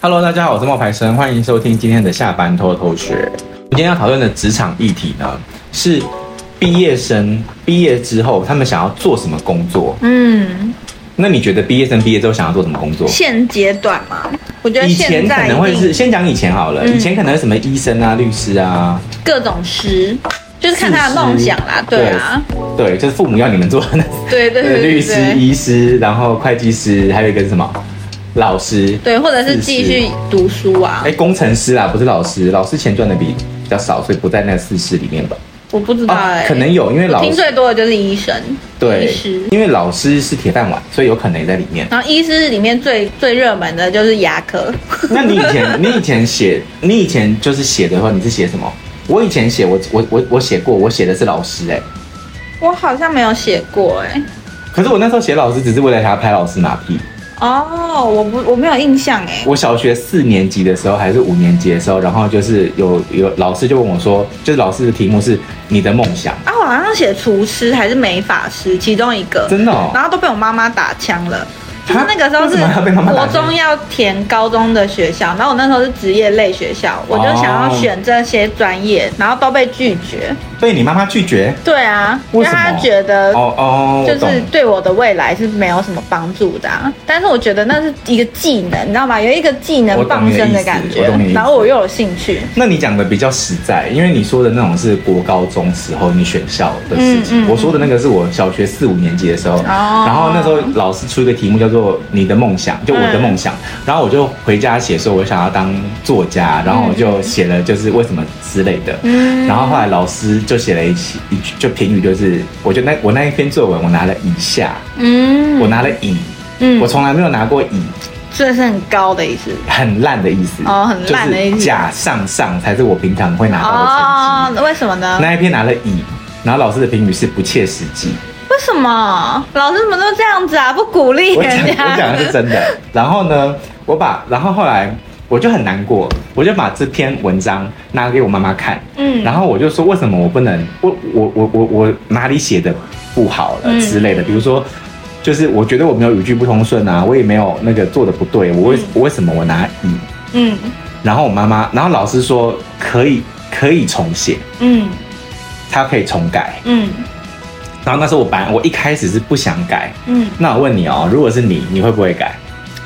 Hello，大家好，我是冒牌生，欢迎收听今天的下班偷偷学。我今天要讨论的职场议题呢，是毕业生毕业之后他们想要做什么工作？嗯，那你觉得毕业生毕业之后想要做什么工作？现阶段嘛，我觉得以前可能会是先讲以前好了，嗯、以前可能是什么医生啊、律师啊，各种师，就是看他的梦想啦，对啊对，对，就是父母要你们做的，对对对，对，律师、医师，然后会计师，还有一个是什么？老师对，或者是继续读书啊？哎，工程师啊，不是老师，老师钱赚的比较少，所以不在那四师里面吧？我不知道哎、欸，可能有，因为老师听最多的就是医生，对，医师，因为老师是铁饭碗，所以有可能也在里面。然后医师里面最最热门的就是牙科。那你以前 你以前写你以前就是写的话，你是写什么？我以前写我我我我写过，我写的是老师哎、欸，我好像没有写过哎、欸。可是我那时候写老师，只是为了想要拍老师马屁。哦，我不我没有印象哎。我小学四年级的时候还是五年级的时候，然后就是有有老师就问我说，就是老师的题目是你的梦想啊，我好像写厨师还是美发师其中一个，真的哦，然后都被我妈妈打枪了。他那个时候是国中要填高中的学校，然后我那时候是职业类学校，我就想要选这些专业，然后都被拒绝。被你妈妈拒绝？对啊，因为她觉得哦哦，就是对我的未来是没有什么帮助的。但是我觉得那是一个技能，你知道吗？有一个技能傍身的感觉，然后我又有兴趣。那你讲的比较实在，因为你说的那种是国高中时候你选校的事情，我说的那个是我小学四五年级的时候，然后那时候老师出一个题目叫做。做你的梦想，就我的梦想，嗯、然后我就回家写说，我想要当作家，然后我就写了就是为什么之类的，嗯，然后后来老师就写了一起一句就评语，就是我觉得那我那一篇作文我拿了以下，嗯，我拿了乙，嗯，我从来没有拿过乙，这是很高的意思，很烂的意思，哦，很烂的意思，甲上上才是我平常会拿到的成绩，哦，为什么呢？那一篇拿了乙，然后老师的评语是不切实际。为什么老师怎么都这样子啊？不鼓励人家。我讲的是真的。然后呢，我把，然后后来我就很难过，我就把这篇文章拿给我妈妈看。嗯。然后我就说，为什么我不能？我我我我我哪里写的不好了之类的？比如说，就是我觉得我没有语句不通顺啊，我也没有那个做的不对，我为我为什么我拿乙？嗯。然后我妈妈，然后老师说可以可以重写。嗯。他可以重改。嗯。然后那时候我本来我一开始是不想改，嗯，那我问你哦，如果是你，你会不会改？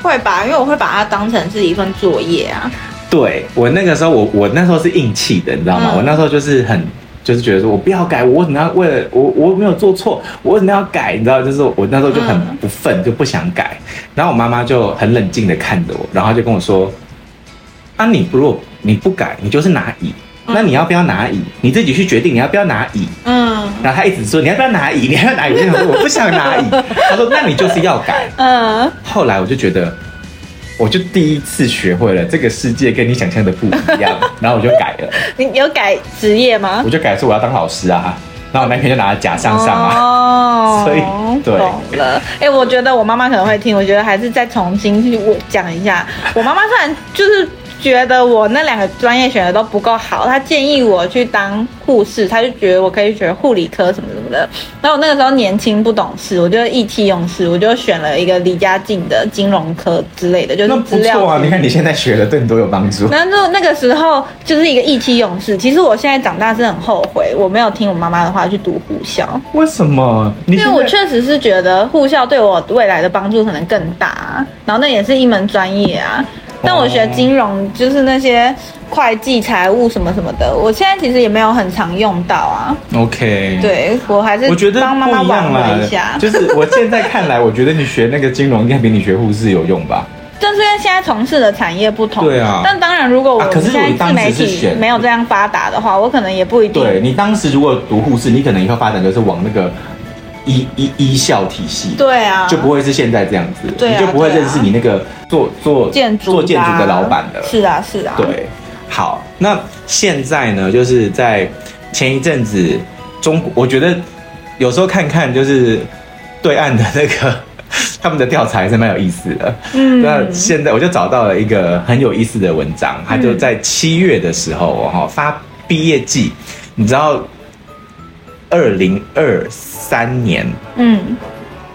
会吧，因为我会把它当成是一份作业啊。对，我那个时候我我那时候是硬气的，你知道吗？嗯、我那时候就是很就是觉得说我不要改，我为什么要为了我我没有做错，我为什么要改？你知道，就是我那时候就很不忿，嗯、就不想改。然后我妈妈就很冷静的看着我，然后就跟我说：“啊，你如果你不改，你就是拿乙。”那你要不要拿乙？你自己去决定你要不要拿乙。嗯，然后他一直说你要不要拿椅，你要不要拿椅？我说我不想拿椅。他说那你就是要改。嗯，后来我就觉得，我就第一次学会了这个世界跟你想象的不一样，然后我就改了。你有改职业吗？我就改说我要当老师啊，然后我那天就拿了假上上啊。哦，所以对懂了。哎，我觉得我妈妈可能会听，我觉得还是再重新去我讲一下。我妈妈虽然就是。觉得我那两个专业选的都不够好，他建议我去当护士，他就觉得我可以学护理科什么什么的。然后我那个时候年轻不懂事，我就意气用事，我就选了一个离家近的金融科之类的，就是资料。不错啊，你看你现在学的对你都有帮助。然后那个时候就是一个意气用事。其实我现在长大是很后悔，我没有听我妈妈的话去读护校。为什么？因为我确实是觉得护校对我未来的帮助可能更大，然后那也是一门专业啊。但我学金融，就是那些会计、财务什么什么的，我现在其实也没有很常用到啊。OK，对，我还是我觉得帮妈妈挽回一下。就是我现在看来，我觉得你学那个金融应该比你学护士有用吧？就是因为现在从事的产业不同。对啊。但当然，如果我现在自媒体没有这样发达的话，我可能也不一定。对，你当时如果读护士，你可能以后发展就是往那个。医医医校体系，对啊，就不会是现在这样子，对啊，你就不会认识你那个做做建筑做建筑的老板了，是啊是啊，对，好，那现在呢，就是在前一阵子，中国我觉得有时候看看就是对岸的那个 他们的调查还是蛮有意思的，嗯，那现在我就找到了一个很有意思的文章，他就在七月的时候哈发毕业季，你知道。二零二三年，嗯，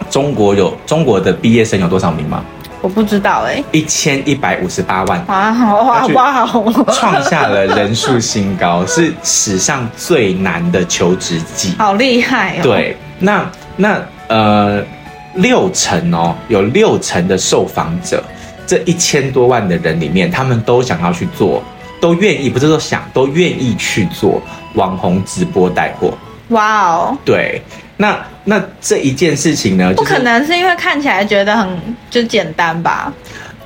中国有中国的毕业生有多少名吗？我不知道哎、欸，一千一百五十八万，哇哇哇，创下了人数新高，是史上最难的求职季，好厉害哦。对，那那呃，六成哦，有六成的受访者，这一千多万的人里面，他们都想要去做，都愿意，不是说想，都愿意去做网红直播带货。哇哦，对。那那这一件事情呢，不可能是因为看起来觉得很就简单吧？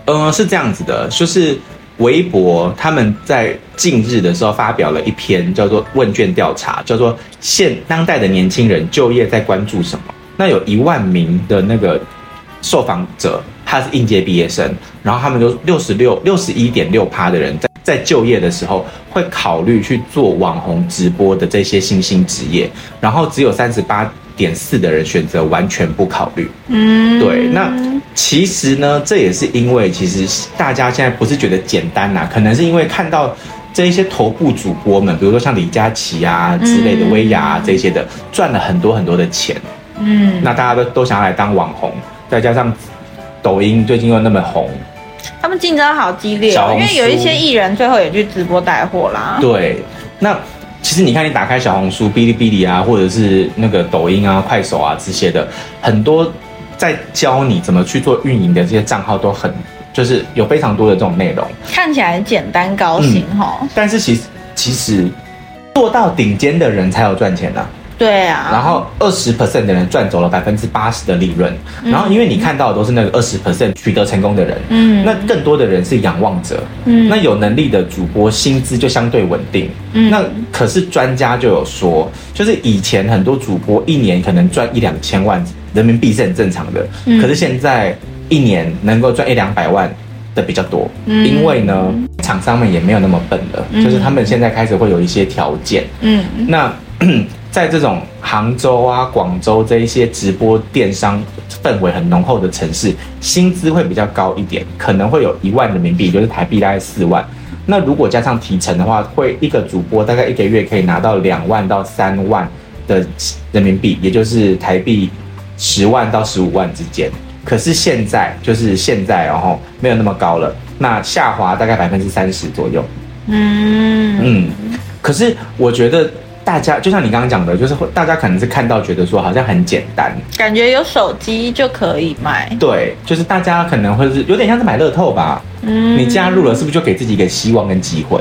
呃，是这样子的，就是微博他们在近日的时候发表了一篇叫做问卷调查，叫做现当代的年轻人就业在关注什么？那有一万名的那个受访者，他是应届毕业生，然后他们就六十六六十一点六趴的人在在就业的时候会考虑去做网红直播的这些新兴职业，然后只有三十八。点四的人选择完全不考虑，嗯，对。那其实呢，这也是因为其实大家现在不是觉得简单呐、啊，可能是因为看到这一些头部主播们，比如说像李佳琦啊之类的、薇娅啊这些的，赚了很多很多的钱，嗯，那大家都都想要来当网红，再加上抖音最近又那么红，他们竞争好激烈、哦，因为有一些艺人最后也去直播带货啦。对，那。其实你看，你打开小红书、哔哩哔哩啊，或者是那个抖音啊、快手啊这些的，很多在教你怎么去做运营的这些账号都很，就是有非常多的这种内容，看起来简单高薪哈、嗯。但是其实其实做到顶尖的人才有赚钱的、啊。对啊，然后二十 percent 的人赚走了百分之八十的利润，然后因为你看到的都是那个二十 percent 取得成功的人，嗯，那更多的人是仰望者，嗯，那有能力的主播薪资就相对稳定，嗯，那可是专家就有说，就是以前很多主播一年可能赚一两千万人民币是很正常的，嗯，可是现在一年能够赚一两百万的比较多，嗯，因为呢，厂商们也没有那么笨了，就是他们现在开始会有一些条件，嗯，那。在这种杭州啊、广州这一些直播电商氛围很浓厚的城市，薪资会比较高一点，可能会有一万人民币，就是台币大概四万。那如果加上提成的话，会一个主播大概一个月可以拿到两万到三万的人民币，也就是台币十万到十五万之间。可是现在就是现在，然后没有那么高了，那下滑大概百分之三十左右。嗯嗯，可是我觉得。大家就像你刚刚讲的，就是大家可能是看到觉得说好像很简单，感觉有手机就可以卖。对，就是大家可能会是有点像是买乐透吧。嗯，你加入了是不是就给自己一个希望跟机会？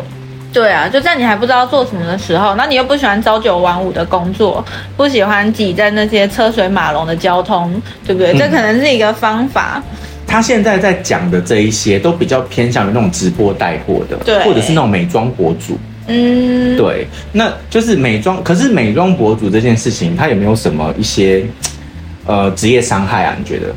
对啊，就在你还不知道做什么的时候，那你又不喜欢朝九晚五的工作，不喜欢挤在那些车水马龙的交通，对不对？嗯，这可能是一个方法。他现在在讲的这一些都比较偏向于那种直播带货的，对，或者是那种美妆博主。嗯，对，那就是美妆。可是美妆博主这件事情，它有没有什么一些呃职业伤害啊？你觉得？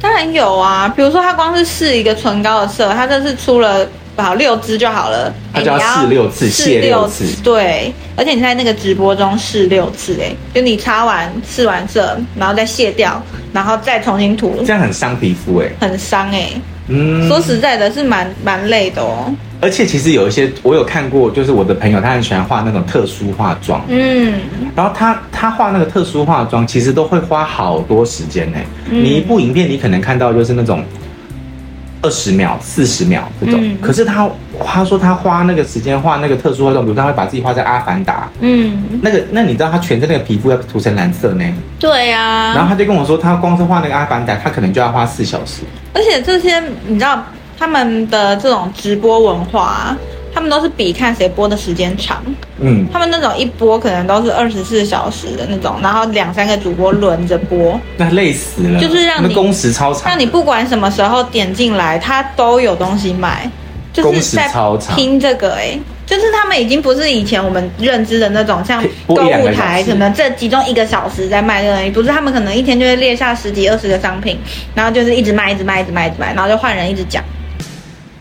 当然有啊，比如说他光是试一个唇膏的色，他这次出了好六支就好了，他就要试六次，卸六次，对，而且你在那个直播中试六次，哎，就你擦完试完色，然后再卸掉，然后再重新涂，这样很伤皮肤，哎，很伤，哎，嗯，说实在的，是蛮蛮累的哦。而且其实有一些我有看过，就是我的朋友他很喜欢画那种特殊化妆，嗯，然后他他画那个特殊化妆，其实都会花好多时间呢。嗯、你一部影片你可能看到就是那种二十秒、四十秒这种，嗯、可是他他说他花那个时间画那个特殊化妆，比如他会把自己画在阿凡达，嗯，那个那你知道他全身那个皮肤要涂成蓝色呢？对呀、啊。然后他就跟我说，他光是画那个阿凡达，他可能就要花四小时。而且这些你知道。他们的这种直播文化啊，他们都是比看谁播的时间长。嗯，他们那种一播可能都是二十四小时的那种，然后两三个主播轮着播，那累死了。就是让你工时超长，让你不管什么时候点进来，他都有东西卖。工时超长，拼这个哎、欸，就是他们已经不是以前我们认知的那种，像 购物台可能这其中一个小时在卖这个东西，不是他们可能一天就会列下十几二十个商品，然后就是一直卖，一直卖，一直卖，一直卖，然后就换人一直讲。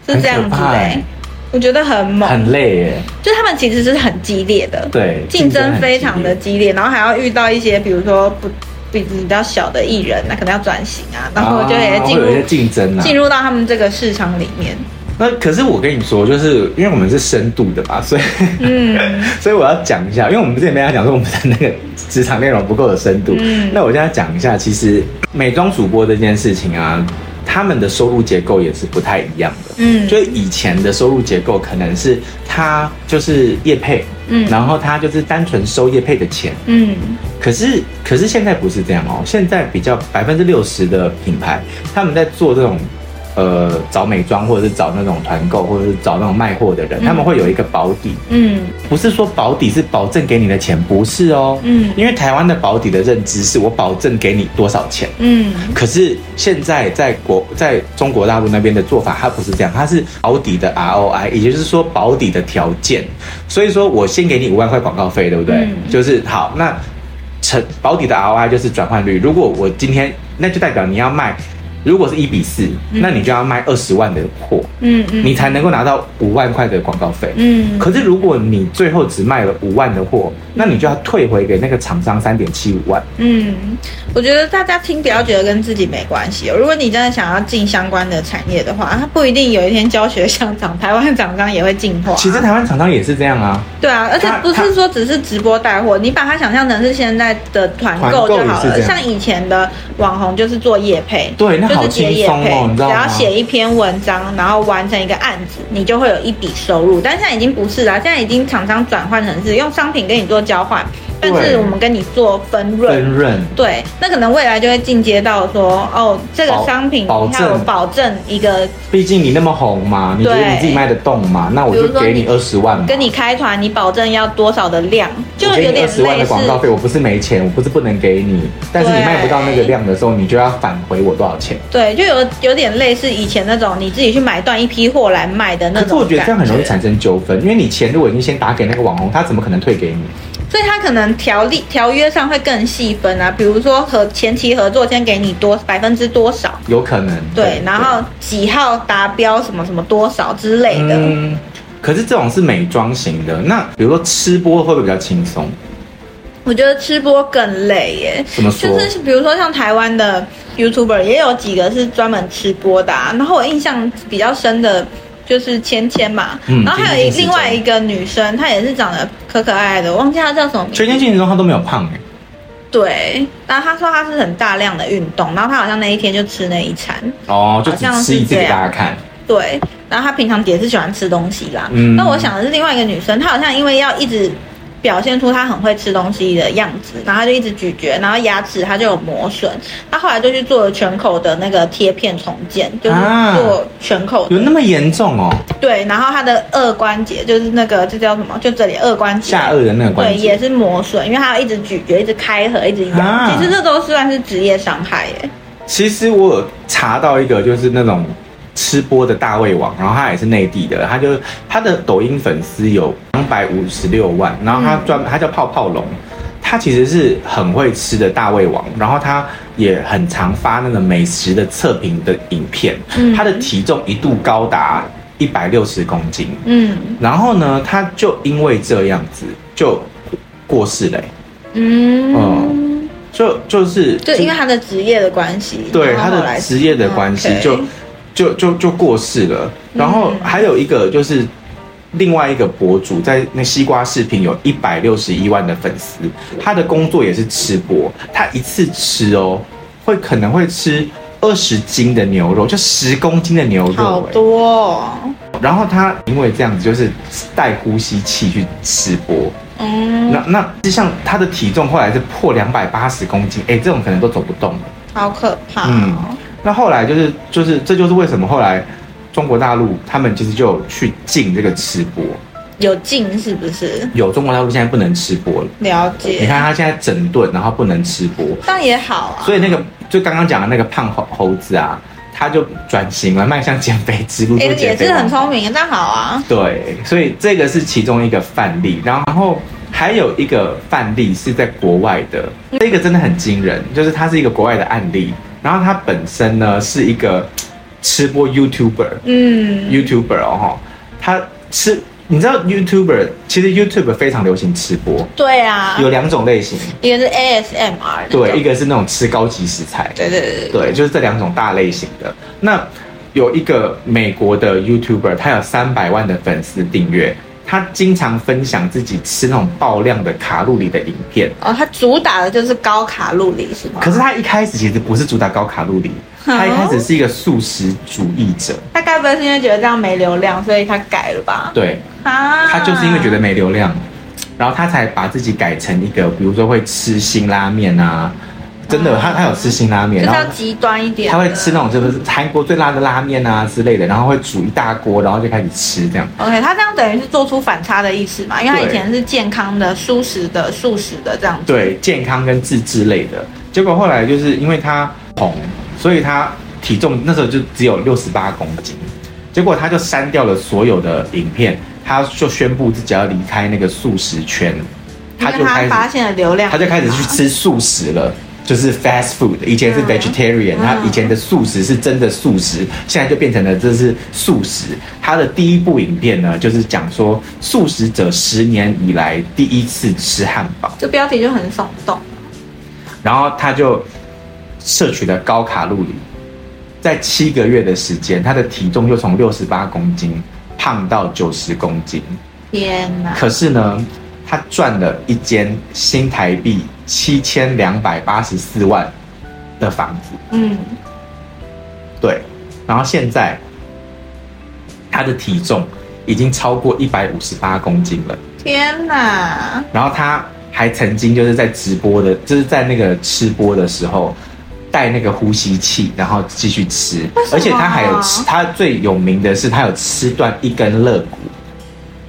是这样子的、欸，我觉得很猛，很累耶。就他们其实是很激烈的，对，竞争非常的激烈，然后还要遇到一些，比如说不比比较小的艺人，那可能要转型啊，然后就也进入竞争啊，进入到他们这个市场里面。那可是我跟你说，就是因为我们是深度的嘛，所以嗯，所以我要讲一下，因为我们之前没讲说我们的那个职场内容不够有深度，嗯，那我现在讲一下，其实美妆主播这件事情啊。他们的收入结构也是不太一样的。嗯，就以前的收入结构可能是他就是业配，嗯，然后他就是单纯收业配的钱，嗯。可是可是现在不是这样哦，现在比较百分之六十的品牌他们在做这种。呃，找美妆或者是找那种团购，或者是找那种卖货的人，嗯、他们会有一个保底。嗯，不是说保底是保证给你的钱，不是哦。嗯，因为台湾的保底的认知是我保证给你多少钱。嗯，可是现在在国在中国大陆那边的做法，它不是这样，它是保底的 ROI，也就是说保底的条件。所以说我先给你五万块广告费，对不对？嗯、就是好，那成保底的 ROI 就是转换率。如果我今天，那就代表你要卖。如果是一比四，嗯，那你就要卖二十万的货，嗯嗯，你才能够拿到五万块的广告费，嗯。可是如果你最后只卖了五万的货，那你就要退回给那个厂商三点七五万。嗯，我觉得大家听不要觉得跟自己没关系哦。如果你真的想要进相关的产业的话，它不一定有一天教学相长，台湾厂商也会进化。其实台湾厂商也是这样啊。对啊，而且不是说只是直播带货，你把它想象成是现在的团购就好了。像以前的网红就是做业配，对，那。好轻松哦，只要写一篇文章，然后完成一个案子，你就会有一笔收入。但现在已经不是了，现在已经厂商转换成是用商品跟你做交换。但是我们跟你做分润，分润对，那可能未来就会进阶到说，哦，这个商品保证保证一个，毕竟你那么红嘛，你觉得你自己卖得动嘛，那我就给你二十万嘛。跟你开团，你保证要多少的量，就有点二十万的广告费，我不是没钱，我不是不能给你，但是你卖不到那个量的时候，你就要返回我多少钱？对，就有有点类似以前那种你自己去买断一批货来卖的那种。可是我觉得这样很容易产生纠纷，因为你钱如果已经先打给那个网红，他怎么可能退给你？所以他可能条例条约上会更细分啊，比如说和前期合作先给你多百分之多少，有可能对，对，然后几号达标什么什么多少之类的。嗯，可是这种是美妆型的，那比如说吃播会不会比较轻松？我觉得吃播更累耶。怎么说？就是比如说像台湾的 YouTuber 也有几个是专门吃播的啊，然后我印象比较深的。就是芊芊嘛，嗯、然后还有一另外一个女生，她也是长得可可爱爱的，我忘记她叫什么名字。芊芊现实中她都没有胖哎。对，然后她说她是很大量的运动，然后她好像那一天就吃那一餐。哦，就只吃一次给大家看。对，然后她平常也是喜欢吃东西啦。嗯。那我想的是另外一个女生，她好像因为要一直。表现出他很会吃东西的样子，然后他就一直咀嚼，然后牙齿他就有磨损。他后来就去做了全口的那个贴片重建，就是做全口的。有那么严重哦？对，然后他的二关节就是那个这叫什么？就这里二关节，下颚的那个关节，对，也是磨损，因为他要一直咀嚼，一直开合，一直咬。啊、其实这都算是职业伤害耶。其实我有查到一个，就是那种。吃播的大胃王，然后他也是内地的，他就他的抖音粉丝有两百五十六万，然后他专他叫泡泡龙，他其实是很会吃的大胃王，然后他也很常发那个美食的测评的影片，他的体重一度高达一百六十公斤，嗯，然后呢，他就因为这样子就过世了，嗯，嗯，就就是就因为他的职业的关系，对他的职业的关系就。就就就过世了，然后还有一个就是另外一个博主在那西瓜视频有一百六十一万的粉丝，他的工作也是吃播，他一次吃哦，会可能会吃二十斤的牛肉，就十公斤的牛肉，好多哦。然后他因为这样子就是带呼吸器去吃播，嗯，那那就像他的体重后来是破两百八十公斤，哎，这种可能都走不动了，好可怕，嗯。那后来就是就是这就是为什么后来中国大陆他们其实就有去禁这个吃播，有禁是不是？有中国大陆现在不能吃播了。了解。你看他现在整顿，然后不能吃播，那也好啊。所以那个就刚刚讲的那个胖猴猴子啊，他就转型了，迈向减肥之路。哎、欸，也是很聪明，那好啊。对，所以这个是其中一个范例，然后还有一个范例是在国外的，这个真的很惊人，就是它是一个国外的案例。然后他本身呢是一个吃播 YouTuber，嗯，YouTuber 哦，他吃，你知道 YouTuber 其实 YouTuber 非常流行吃播，对啊，有两种类型，一个是 ASMR，对，一个是那种吃高级食材，对对对，对，就是这两种大类型的。那有一个美国的 YouTuber，他有三百万的粉丝订阅。他经常分享自己吃那种爆量的卡路里的影片。哦，他主打的就是高卡路里，是吗？可是他一开始其实不是主打高卡路里，他一开始是一个素食主义者。他该不会是因为觉得这样没流量，所以他改了吧？对啊，他就是因为觉得没流量，然后他才把自己改成一个，比如说会吃辛拉面啊。真的，他他有吃辛拉面，然后极端一点，他会吃那种就是韩国最辣的拉面啊之类的，然后会煮一大锅，然后就开始吃这样。OK，他这样等于是做出反差的意思嘛？因为他以前是健康的、素食的、素食的这样子。对，健康跟自制类的，结果后来就是因为他红，所以他体重那时候就只有六十八公斤，结果他就删掉了所有的影片，他就宣布自己要离开那个素食圈，他就开始发现了流量，他就开始去吃素食了。就是 fast food，以前是 vegetarian，他、嗯、以前的素食是真的素食，现在就变成了这是素食。他的第一部影片呢，就是讲说素食者十年以来第一次吃汉堡，这标题就很耸动。然后他就摄取了高卡路里，在七个月的时间，他的体重就从六十八公斤胖到九十公斤。天哪！可是呢，他赚了一间新台币。七千两百八十四万的房子，嗯，对，然后现在他的体重已经超过一百五十八公斤了，天哪！然后他还曾经就是在直播的，就是在那个吃播的时候带那个呼吸器，然后继续吃，而且他还有吃，他最有名的是他有吃断一根肋骨，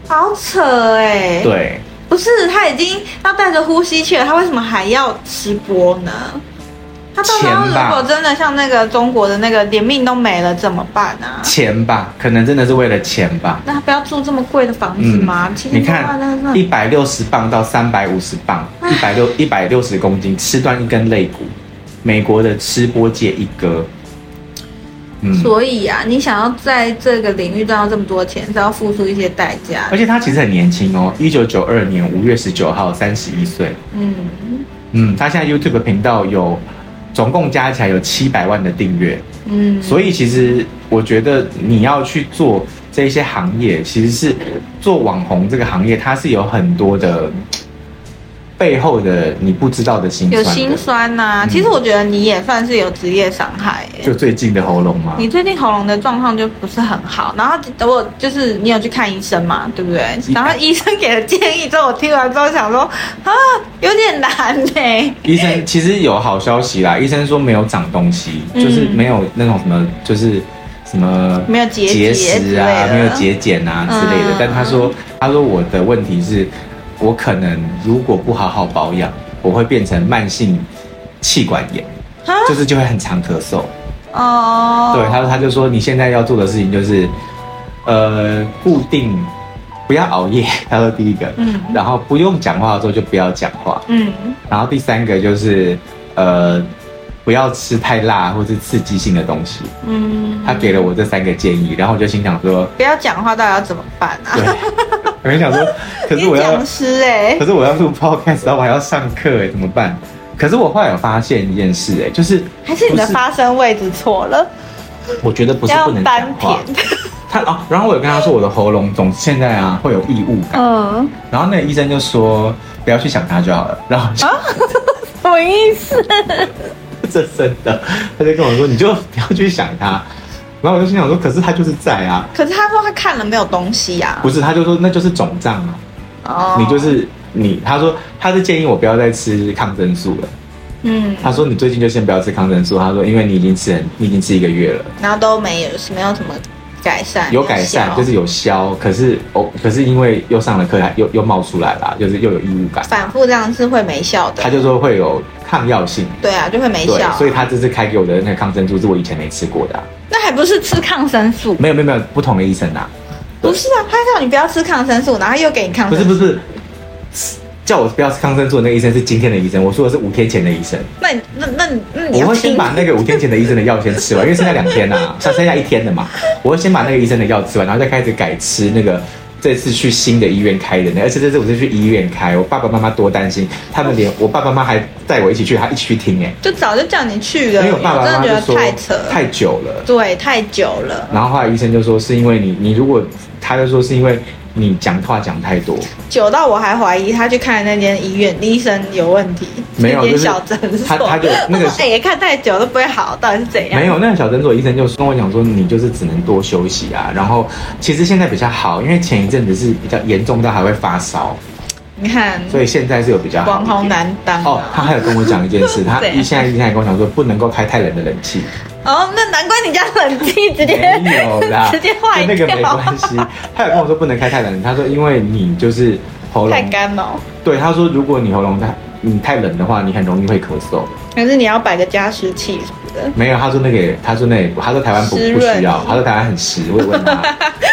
好扯哎，对。不是，他已经要带着呼吸器了，他为什么还要吃播呢？他到时候如果真的像那个中国的那个连命都没了怎么办啊？钱吧，可能真的是为了钱吧。那他不要住这么贵的房子吗？嗯、你看，一百六十磅到三百五十磅，一百六一百六十公斤，吃断一根肋骨，美国的吃播界一哥。嗯、所以啊，你想要在这个领域赚到这么多钱，是要付出一些代价。而且他其实很年轻哦，一九九二年五月十九号，三十一岁。嗯嗯，他现在 YouTube 频道有总共加起来有七百万的订阅。嗯，所以其实我觉得你要去做这些行业，其实是做网红这个行业，它是有很多的。背后的你不知道的心酸的，有心酸呐、啊。其实我觉得你也算是有职业伤害。就最近的喉咙吗？你最近喉咙的状况就不是很好。然后等我就是你有去看医生嘛？对不对？然后医生给的建议之后，我听完之后想说啊，有点难呢。医生其实有好消息啦，医生说没有长东西，就是没有那种什么，就是什么没有结结石啊，没有结茧啊之类的。但他说，他说我的问题是。我可能如果不好好保养，我会变成慢性气管炎，就是就会很常咳嗽。哦，对，他说他就说你现在要做的事情就是，呃，固定不要熬夜。他说第一个，嗯，然后不用讲话的时候就不要讲话，嗯，然后第三个就是，呃，不要吃太辣或是刺激性的东西，嗯，他给了我这三个建议，然后我就心想说，不要讲话，到底要怎么办啊？对 我跟你讲说，可是我要讲师哎，可是我要录 podcast，然后我还要上课哎，怎么办？可是我后来有发现一件事哎，就是还是你的发声位置错了。我觉得不是不能讲话。他啊，然后我有跟他说，我的喉咙总现在啊会有异物感。嗯。然后那个医生就说不要去想他就好了。然后啊，什么意思？这真的，他就跟我说，你就不要去想他。然后我就心想说，可是他就是在啊。可是他说他看了没有东西呀、啊。不是，他就说那就是肿胀啊。哦。你就是你，他说他是建议我不要再吃抗生素了。嗯。他说你最近就先不要吃抗生素。他说因为你已经吃很，你已经吃一个月了。然后都没有，没有什么改善。有改善，就是有消。可是哦，可是因为又上了课，还又又冒出来了，就是又有异物感。反复这样是会没效的。他就说会有抗药性。对啊，就会没效。所以他这次开给我的那个抗生素是我以前没吃过的、啊。不是吃抗生素？没有没有没有，不同的医生呐、啊。不是啊，他叫你不要吃抗生素，然后又给你抗生素。不是不是，叫我不要吃抗生素的那个医生是今天的医生，我说的是五天前的医生。那你那那那你我会先把那个五天前的医生的药先吃完，因为剩下两天呐、啊，剩剩下一天的嘛，我会先把那个医生的药吃完，然后再开始改吃那个。这次去新的医院开的，而且这次我是去医院开，我爸爸妈妈多担心，他们连我爸爸妈妈还带我一起去，还一起去听哎，就早就叫你去了，因为我爸爸妈妈就说太扯太久了，对，太久了。然后后来医生就说是因为你，你如果他就说是因为你讲话讲太多，久到我还怀疑他去看的那间医院医生有问题。没有，就是小诊所，他他就那个 哎、欸，看太久都不会好，到底是怎样？没有，那个小诊所医生就跟我讲说，你就是只能多休息啊。然后其实现在比较好，因为前一阵子是比较严重到还会发烧。你看，所以现在是有比较好。网红难当哦。他还有跟我讲一件事，他现在医生还跟我讲说，不能够开太冷的冷气。哦，那难怪你家冷气直接没有啦，直接坏那个没关系。他有跟我说不能开太冷，他说因为你就是喉咙太干了。对，他说如果你喉咙太你太冷的话，你很容易会咳嗽。可是你要摆个加湿器什么的。没有，他说那个，他说那个，他说台湾不不需要，他说台湾很湿，我也问他，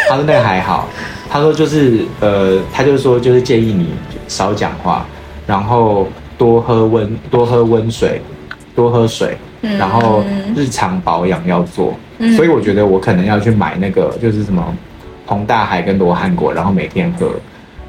他说那个还好。他说就是呃，他就是说就是建议你少讲话，然后多喝温多喝温水，多喝水，嗯、然后日常保养要做。嗯、所以我觉得我可能要去买那个就是什么红大海跟罗汉果，然后每天喝。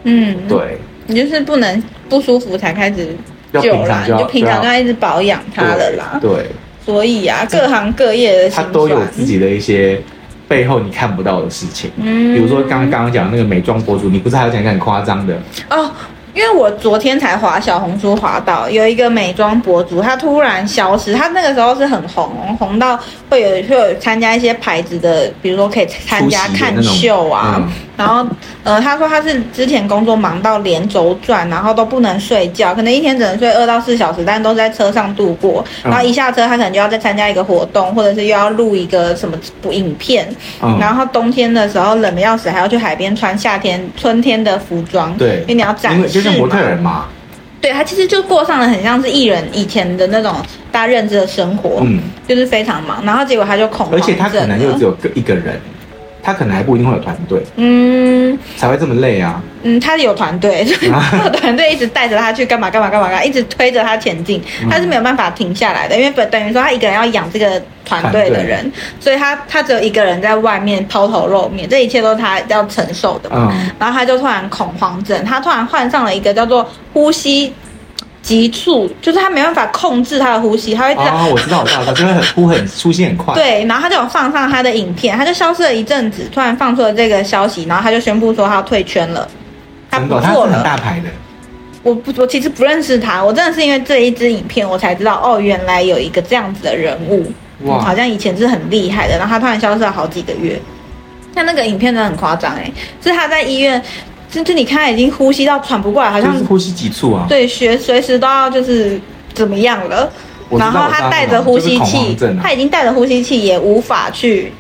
嗯，对，你就是不能不舒服才开始就啦，就你就平常就要一直保养它了啦。对，对所以啊，各行各业的他都有自己的一些。背后你看不到的事情，嗯，比如说刚刚刚讲那个美妆博主，你不是还有讲一个很夸张的哦？因为我昨天才滑小红书滑到有一个美妆博主，他突然消失，他那个时候是很红，红到会有会有参加一些牌子的，比如说可以参加看秀啊。嗯、然后呃，他说他是之前工作忙到连轴转，然后都不能睡觉，可能一天只能睡二到四小时，但都是在车上度过。然后一下车，他可能就要再参加一个活动，或者是又要录一个什么影片。嗯、然后冬天的时候冷的要死，还要去海边穿夏天春天的服装。对，因为你要展示。是模特人嘛？对，他其实就过上了很像是艺人以前的那种大家认知的生活，嗯，就是非常忙，然后结果他就恐慌，而且他可能又只有个一个人。他可能还不一定会有团队，嗯，才会这么累啊。嗯，他有团队，他有团队一直带着他去干嘛干嘛干嘛干嘛，一直推着他前进，他是没有办法停下来的，因为等等于说他一个人要养这个团队的人，所以他他只有一个人在外面抛头露面，这一切都是他要承受的嘛。嗯，然后他就突然恐慌症，他突然患上了一个叫做呼吸。急促就是他没办法控制他的呼吸，他会这样。哦，我知道，我知道，他就会很呼很出现很快。对，然后他就有放上他的影片，他就消失了一阵子，突然放出了这个消息，然后他就宣布说他要退圈了，他不做很大牌的。我不，我其实不认识他，我真的是因为这一支影片，我才知道哦，原来有一个这样子的人物，哇、嗯，好像以前是很厉害的，然后他突然消失了好几个月。像那个影片真的很夸张哎，是他在医院。甚至你看，他已经呼吸到喘不过来，好像是呼吸急促啊。对，学随时都要就是怎么样了。然后他带着呼吸器，他已经带着呼吸器也无法去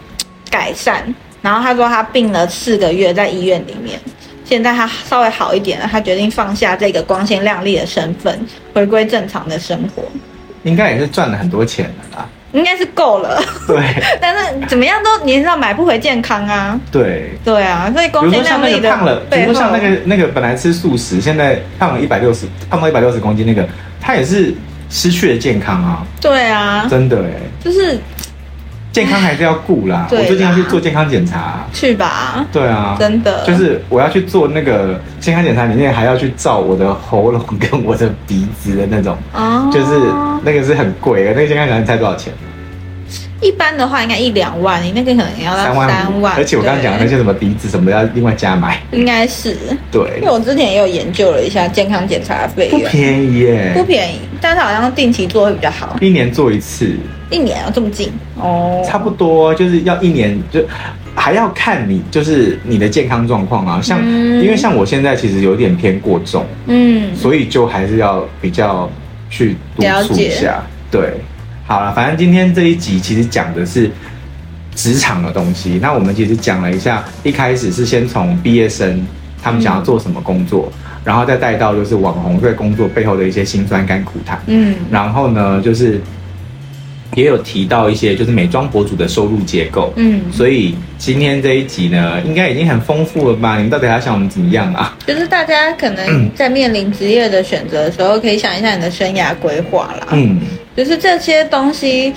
改善。然后他说他病了四个月在医院里面，现在他稍微好一点了，他决定放下这个光鲜亮丽的身份，回归正常的生活。应该也是赚了很多钱了啦。应该是够了，对。但是怎么样都你知道买不回健康啊。对。对啊，所以光鲜亮丽的。胖了，比如说像那个那个本来吃素食，现在胖了一百六十，胖到一百六十公斤那个，他也是失去了健康啊。对啊。真的哎。就是健康还是要顾啦。我最近要去做健康检查。去吧。对啊。真的。就是我要去做那个健康检查，里面还要去照我的喉咙跟我的鼻子的那种。哦。就是那个是很贵的，那个健康检查你猜多少钱？一般的话应该一两万，你那个可能要到三万。三万，而且我刚刚讲的那些什么鼻子什么的要另外加买。应该是。对。因为我之前也有研究了一下健康检查的费用。不便宜耶。不便宜，但是好像定期做会比较好。一年做一次。一年啊，这么近哦。差不多就是要一年，就还要看你就是你的健康状况啊，像、嗯、因为像我现在其实有点偏过重，嗯，所以就还是要比较去督促一下。对。好了，反正今天这一集其实讲的是职场的东西。那我们其实讲了一下，一开始是先从毕业生他们想要做什么工作，嗯、然后再带到就是网红对工作背后的一些辛酸甘苦谈。嗯，然后呢，就是也有提到一些就是美妆博主的收入结构。嗯，所以今天这一集呢，应该已经很丰富了吧？你们到底还想我们怎么样啊？就是大家可能在面临职业的选择的时候，可以想一下你的生涯规划啦。嗯。就是这些东西，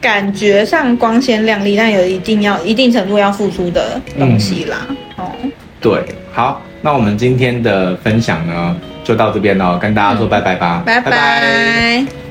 感觉上光鲜亮丽，但有一定要一定程度要付出的东西啦。嗯、哦，对，好，那我们今天的分享呢，就到这边了，跟大家说拜拜吧，拜拜。拜拜。